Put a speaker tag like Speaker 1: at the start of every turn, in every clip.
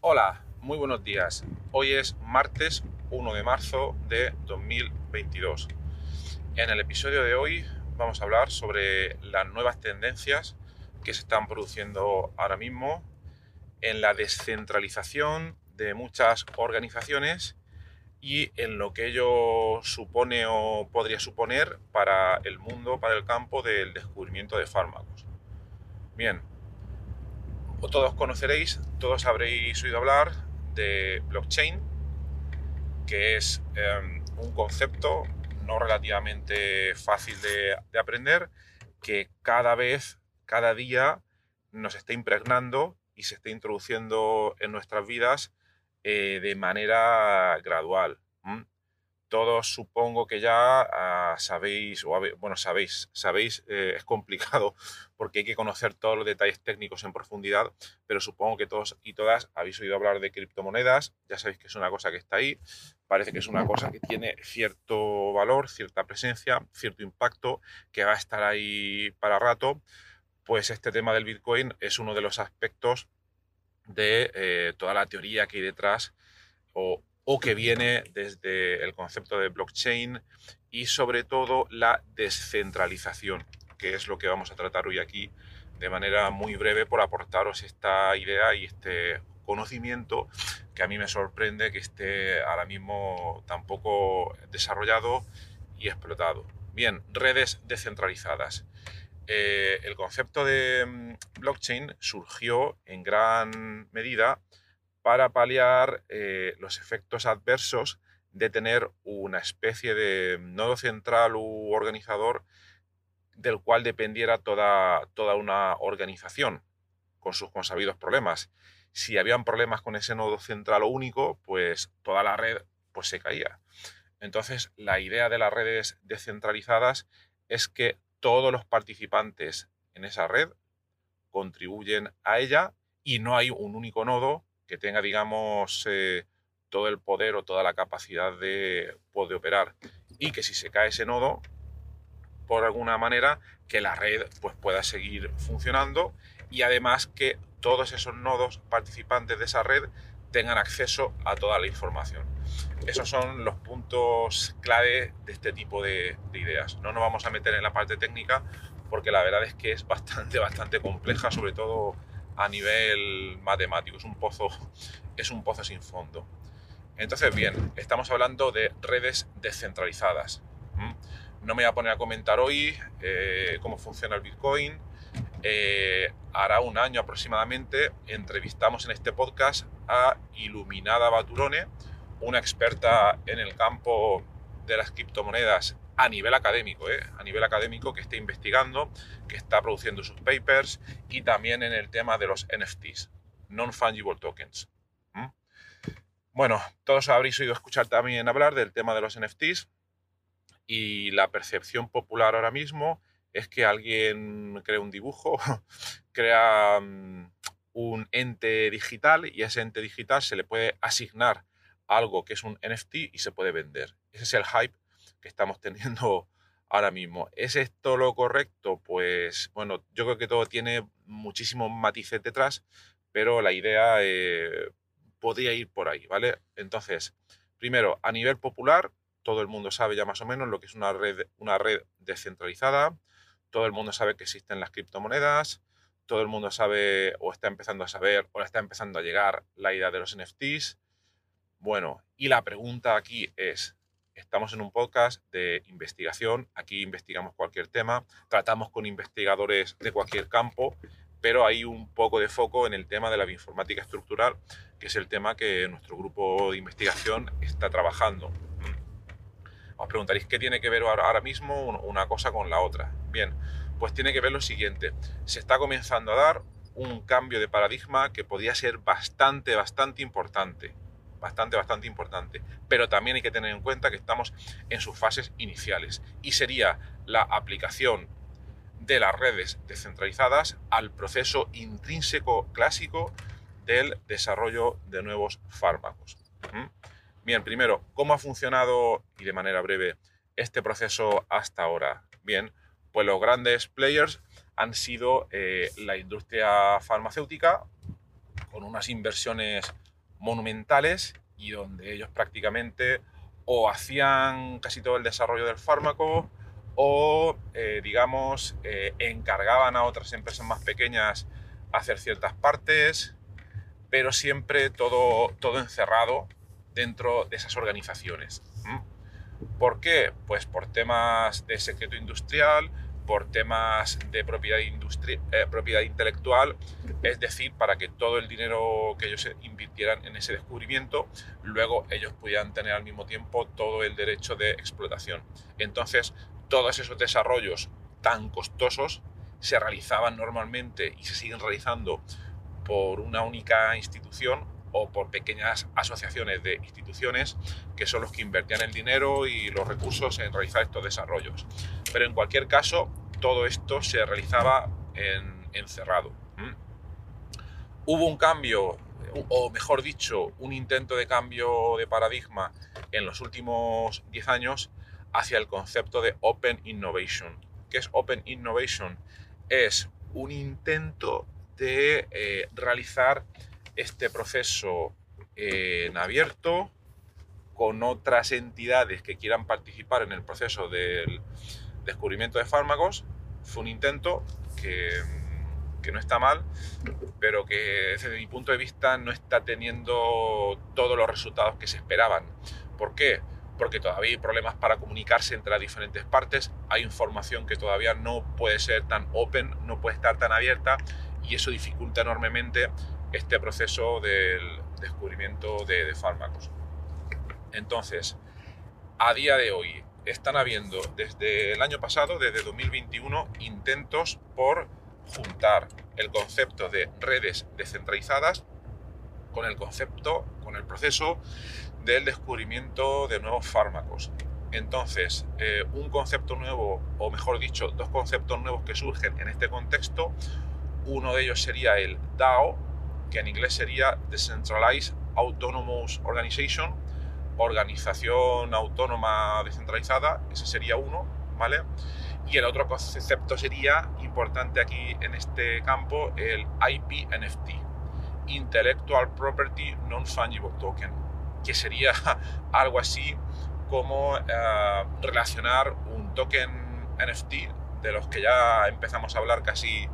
Speaker 1: Hola, muy buenos días. Hoy es martes 1 de marzo de 2022. En el episodio de hoy vamos a hablar sobre las nuevas tendencias que se están produciendo ahora mismo en la descentralización de muchas organizaciones y en lo que ello supone o podría suponer para el mundo, para el campo del descubrimiento de fármacos. Bien, todos conoceréis, todos habréis oído hablar de blockchain, que es em, un concepto no relativamente fácil de, aprender, que cada vez, cada día nos está impregnando y se está introduciendo en nuestras vidas eh, de manera gradual todos supongo que ya ah, sabéis, o bueno, sabéis, sabéis, eh, es complicado porque hay que conocer todos los detalles técnicos en profundidad, pero supongo que todos y todas habéis oído hablar de criptomonedas, ya sabéis que es una cosa que está ahí, parece que es una cosa que tiene cierto valor, cierta presencia, cierto impacto, que va a estar ahí para rato, pues este tema del Bitcoin es uno de los aspectos de eh, toda la teoría que hay detrás o o que viene desde el concepto de blockchain y sobre todo la descentralización, que es lo que vamos a tratar hoy aquí de manera muy breve por aportaros esta idea y este conocimiento que a mí me sorprende que esté ahora mismo tan poco desarrollado y explotado. Bien, redes descentralizadas. Eh, el concepto de mm, blockchain surgió en gran medida para paliar eh, los efectos adversos de tener una especie de nodo central u organizador del cual dependiera toda, toda una organización con sus consabidos problemas. Si habían problemas con ese nodo central o único, pues toda la red pues, se caía. Entonces, la idea de las redes descentralizadas es que todos los participantes en esa red contribuyen a ella y no hay un único nodo que tenga, digamos, eh, todo el poder o toda la capacidad de, poder operar. Y que si se cae ese nodo, por alguna manera, que la red pues, pueda seguir funcionando y además que todos esos nodos participantes de esa red tengan acceso a toda la información. Esos son los puntos clave de este tipo de, de, ideas. No nos vamos a meter en la parte técnica porque la verdad es que es bastante, bastante compleja, sobre todo a nivel matemático, es un pozo, es un pozo sin fondo. Entonces, bien, estamos hablando de redes descentralizadas. No me voy a poner a comentar hoy eh, cómo funciona el Bitcoin. Eh, hará un año aproximadamente entrevistamos en este podcast a Iluminada Baturone, una experta en el campo de las criptomonedas a nivel académico, ¿eh? a nivel académico que esté investigando, que está produciendo sus papers y también en el tema de los NFTs, Non-Fungible Tokens. Bueno, todos habréis oído escuchar también hablar del tema de los NFTs y la percepción popular ahora mismo es que alguien crea un dibujo, crea mm, un ente digital y a ese ente digital se le puede asignar algo que es un NFT y se puede vender. Ese es el hype que estamos teniendo ahora mismo. ¿Es esto lo correcto? Pues bueno, yo creo que todo tiene muchísimos matices detrás, pero la idea eh, podría ir por ahí, ¿vale? Entonces, primero, a nivel popular, todo el mundo sabe ya más o menos lo que es una red, una red descentralizada, todo el mundo sabe que existen las criptomonedas, todo el mundo sabe o está empezando a saber o está empezando a llegar la idea de los NFTs. Bueno, y la pregunta aquí es, Estamos en un podcast de investigación, aquí investigamos cualquier tema, tratamos con investigadores de cualquier campo, pero hay un poco de foco en el tema de la bioinformática estructural, que es el tema que nuestro grupo de investigación está trabajando. Os preguntaréis qué tiene que ver ahora mismo una cosa con la otra. Bien, pues tiene que ver lo siguiente. Se está comenzando a dar un cambio de paradigma que podía ser bastante, bastante importante. Bastante, bastante importante. Pero también hay que tener en cuenta que estamos en sus fases iniciales. Y sería la aplicación de las redes descentralizadas al proceso intrínseco clásico del desarrollo de nuevos fármacos. ¿Mm? Bien, primero, ¿cómo ha funcionado y de manera breve este proceso hasta ahora? Bien, pues los grandes players han sido eh, la industria farmacéutica con unas inversiones monumentales y donde ellos prácticamente o hacían casi todo el desarrollo del fármaco o, eh, digamos, eh, encargaban a otras empresas más pequeñas hacer ciertas partes, pero siempre todo, todo encerrado dentro de esas organizaciones. ¿Por qué? Pues por temas de secreto industrial, por temas de propiedad, eh, propiedad intelectual, es decir, para que todo el dinero que ellos invirtieran en ese descubrimiento, luego ellos pudieran tener al mismo tiempo todo el derecho de explotación. Entonces, todos esos desarrollos tan costosos se realizaban normalmente y se siguen realizando por una única institución o por pequeñas asociaciones de instituciones que son los que invertían el dinero y los recursos en realizar estos desarrollos. Pero en cualquier caso, todo esto se realizaba en, encerrado. Hubo un cambio, o mejor dicho, un intento de cambio de paradigma en los últimos 10 años hacia el concepto de Open Innovation. ¿Qué es Open Innovation? Es un intento de eh, realizar este proceso en abierto con otras entidades que quieran participar en el proceso del descubrimiento de fármacos. Fue un intento que, no está mal, pero que desde mi punto de vista no está teniendo todos los resultados que se esperaban. ¿Por qué? Porque todavía hay problemas para comunicarse entre las diferentes partes, hay información que todavía no puede ser tan open, no puede estar tan abierta y eso dificulta enormemente este proceso del descubrimiento de, fármacos. Entonces, a día de hoy están habiendo desde el año pasado, desde 2021, intentos por juntar el concepto de redes descentralizadas con el concepto, con el proceso del descubrimiento de nuevos fármacos. Entonces, eh, un concepto nuevo, o mejor dicho, dos conceptos nuevos que surgen en este contexto, uno de ellos sería el DAO, que en inglés sería Decentralized Autonomous Organization, organización autónoma descentralizada, ese sería uno, ¿vale? Y el otro concepto sería importante aquí en este campo, el IP-NFT, Intellectual Property Non-Fungible Token, que sería algo así como eh, relacionar un token NFT, de los que ya empezamos a hablar casi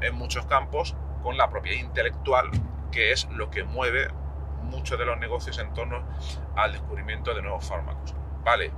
Speaker 1: en muchos campos, con la propiedad intelectual, que es lo que mueve muchos de los negocios en torno al descubrimiento de nuevos fármacos. Vale,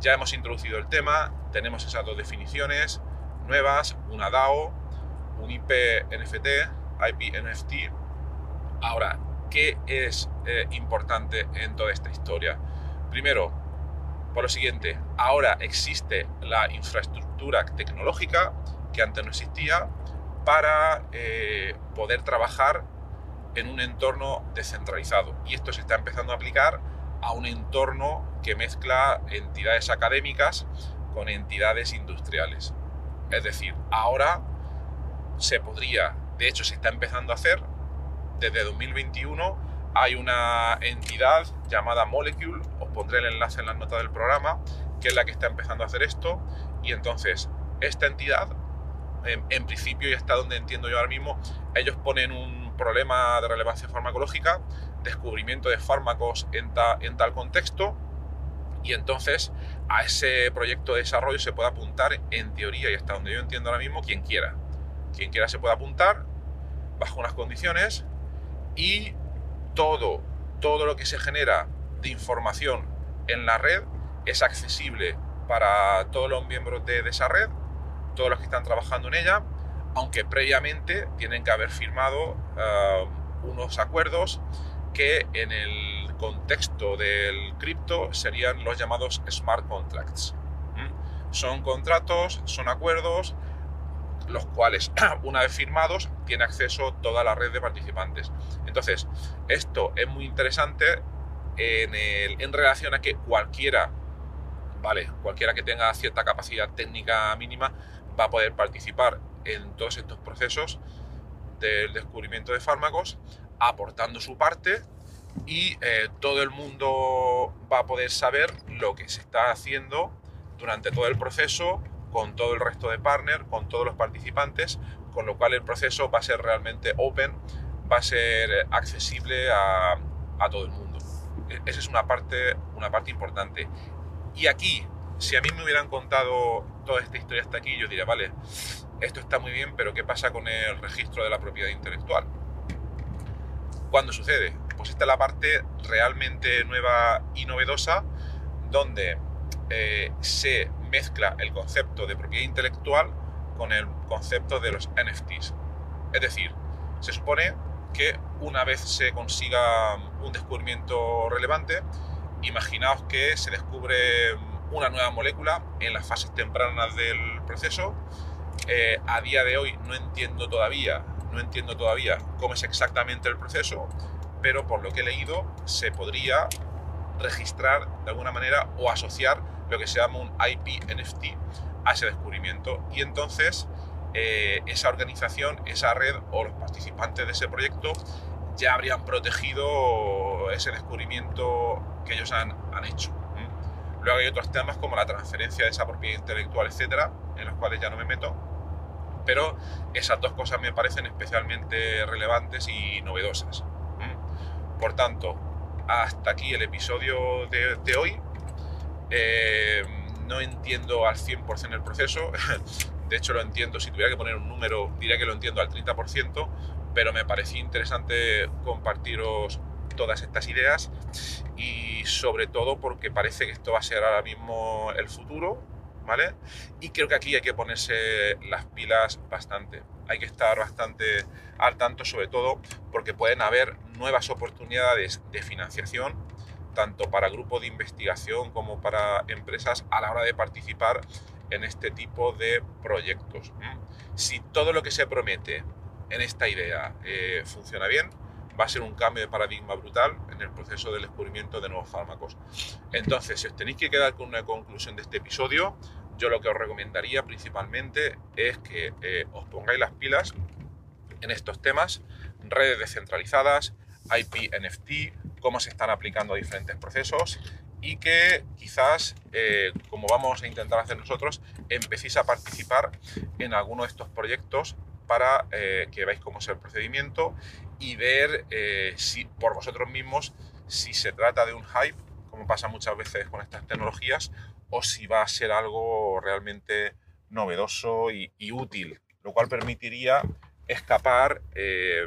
Speaker 1: ya hemos introducido el tema, tenemos esas dos definiciones nuevas, una DAO, un IP NFT, IP NFT. Ahora, ¿qué es eh, importante en toda esta historia? Primero, por lo siguiente, ahora existe la infraestructura tecnológica que antes no existía, para eh, poder trabajar en un entorno descentralizado. Y esto se está empezando a aplicar a un entorno que mezcla entidades académicas con entidades industriales. Es decir, ahora se podría, de hecho se está empezando a hacer, desde 2021 hay una entidad llamada Molecule, os pondré el enlace en las notas del programa, que es la que está empezando a hacer esto, y entonces esta entidad en, principio, y hasta donde entiendo yo ahora mismo, ellos ponen un problema de relevancia farmacológica, descubrimiento de fármacos en, tal contexto, y entonces a ese proyecto de desarrollo se puede apuntar en teoría y hasta donde yo entiendo ahora mismo quien quiera. Quien quiera se puede apuntar bajo unas condiciones y todo, todo lo que se genera de información en la red es accesible para todos los miembros de esa red todos los que están trabajando en ella, aunque previamente tienen que haber firmado eh, unos acuerdos que en el contexto del cripto serían los llamados smart contracts. Son contratos, son acuerdos, los cuales, una vez firmados, tiene acceso toda la red de participantes. Entonces, esto es muy interesante en, en relación a que cualquiera, vale, cualquiera que tenga cierta capacidad técnica mínima va a poder participar en todos estos procesos del descubrimiento de fármacos, aportando su parte y eh, todo el mundo va a poder saber lo que se está haciendo durante todo el proceso con todo el resto de partners, con todos los participantes, con lo cual el proceso va a ser realmente open, va a ser accesible a, a todo el mundo. E, esa es una parte, una parte importante. Y aquí, si a mí me hubieran contado toda esta historia hasta aquí, yo diría, vale, esto está muy bien, pero ¿qué pasa con el registro de la propiedad intelectual? ¿Cuándo sucede? Pues esta es la parte realmente nueva y novedosa donde eh, se mezcla el concepto de propiedad intelectual con el concepto de los NFTs. Es decir, se supone que una vez se consiga un descubrimiento relevante, imaginaos que se descubre una nueva molécula en las fases tempranas del proceso. Eh, a día de hoy no entiendo todavía no entiendo todavía cómo es exactamente el proceso, pero por lo que he leído se podría registrar de alguna manera o asociar lo que se llama un IP NFT a ese descubrimiento. Y entonces eh, esa organización, esa red o los participantes de ese proyecto ya habrían protegido ese descubrimiento que ellos han, han hecho. Luego hay otros temas como la transferencia de esa propiedad intelectual, etcétera, en los cuales ya no me meto pero esas dos cosas me parecen especialmente relevantes y novedosas. Por tanto, hasta aquí el episodio de, hoy. Eh, no entiendo al 100% el proceso, de hecho lo entiendo, si tuviera que poner un número diría que lo entiendo al 30%, pero me parecía interesante compartiros todas estas ideas y sobre todo porque parece que esto va a ser ahora mismo el futuro, Y creo que aquí hay que ponerse las pilas bastante. Hay que estar bastante al tanto, sobre todo porque pueden haber nuevas oportunidades de financiación, tanto para grupos de investigación como para empresas a la hora de participar en este tipo de proyectos. Si todo lo que se promete en esta idea eh, funciona bien, va a ser un cambio de paradigma brutal en el proceso del descubrimiento de nuevos fármacos. Entonces, si os tenéis que quedar con una conclusión de este episodio, yo lo que os recomendaría principalmente es que eh, os pongáis las pilas en estos temas, redes descentralizadas, IP, NFT, cómo se están aplicando diferentes procesos y que quizás, eh, como vamos a intentar hacer nosotros, empecéis a participar en alguno de estos proyectos para eh, que veáis cómo es el procedimiento y ver si por vosotros mismos si se trata de un hype, como pasa muchas veces con estas tecnologías, o si va a ser algo realmente novedoso y, útil, lo cual permitiría escapar eh,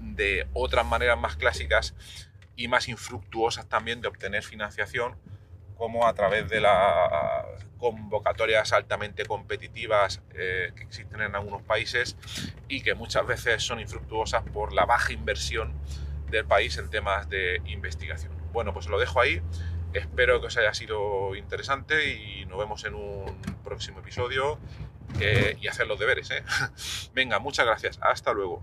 Speaker 1: de otras maneras más clásicas y más infructuosas también de obtener financiación, como a través de las convocatorias altamente competitivas eh, que existen en algunos países y que muchas veces son infructuosas por la baja inversión del país en temas de investigación. Bueno, pues lo dejo ahí. Espero que os haya sido interesante y nos vemos en un próximo episodio y hacer los deberes. ¿eh? Venga, muchas gracias. Hasta luego.